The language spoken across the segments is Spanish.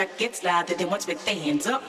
pressure gets louder than once with their hands up.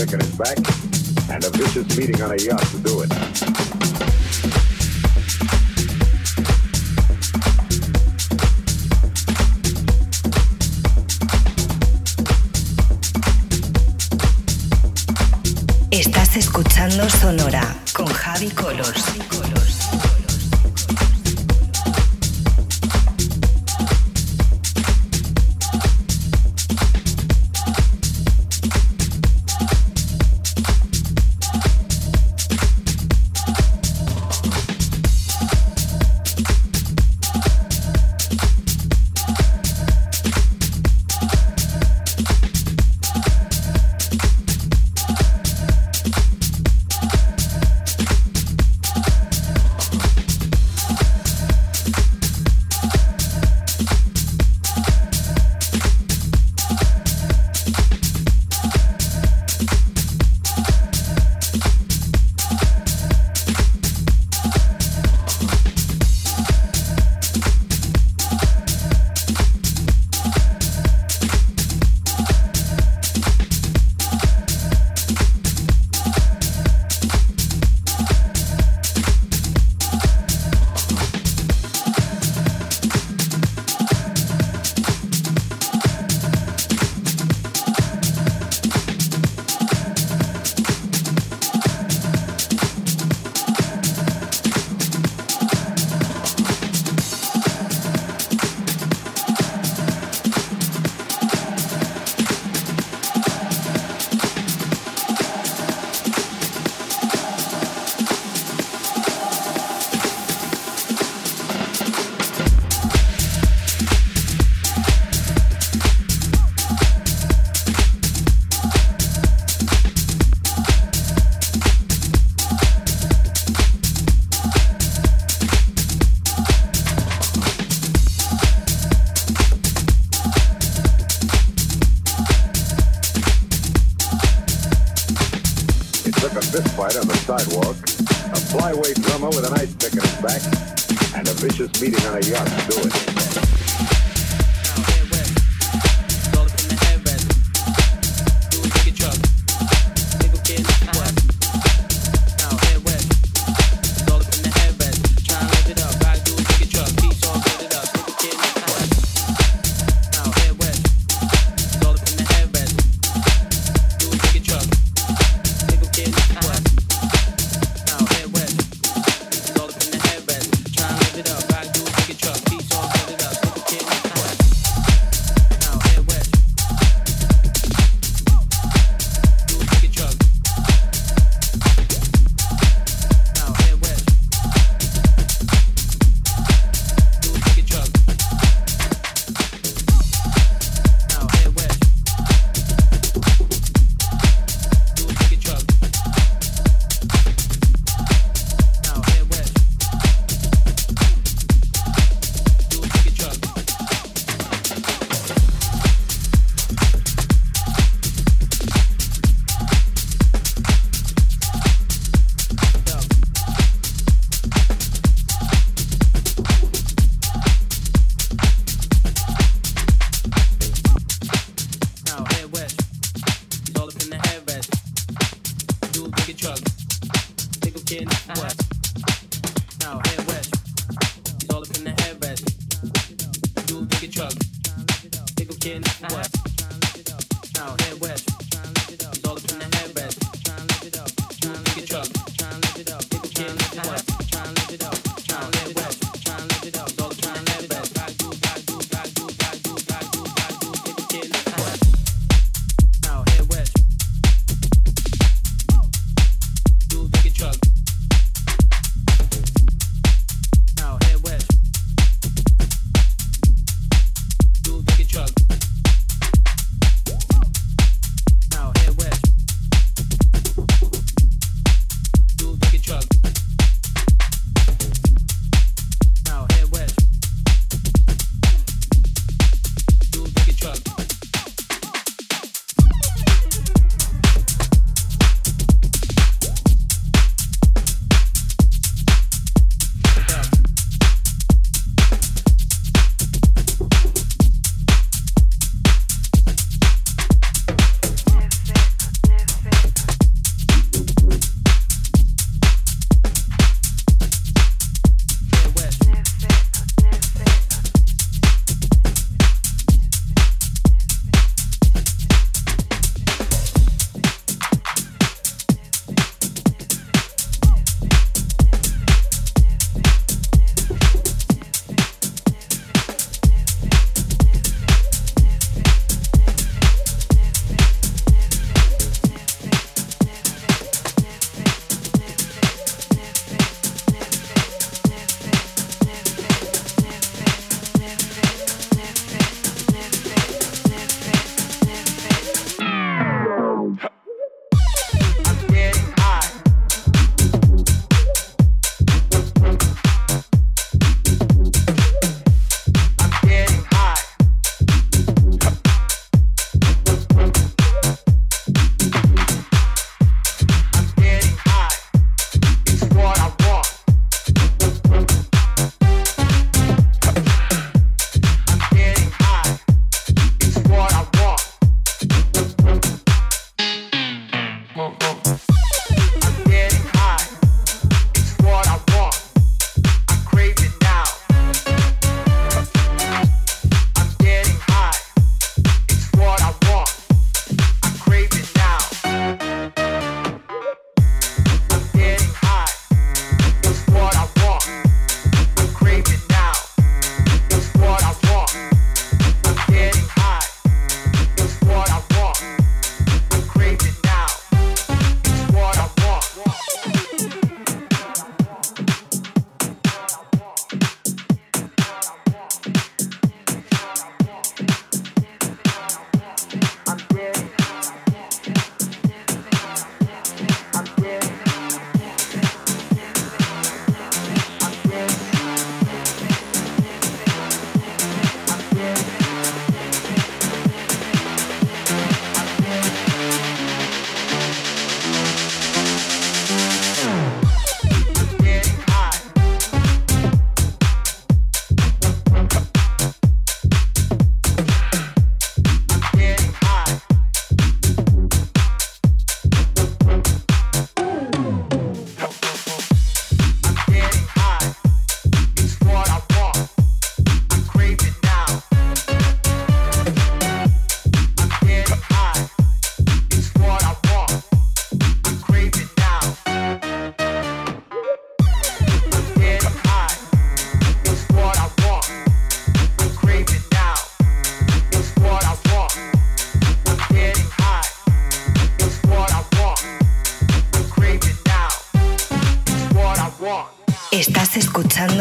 in his back, and a vicious beating on a yacht to do it.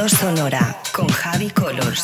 Sonora con Javi Colors.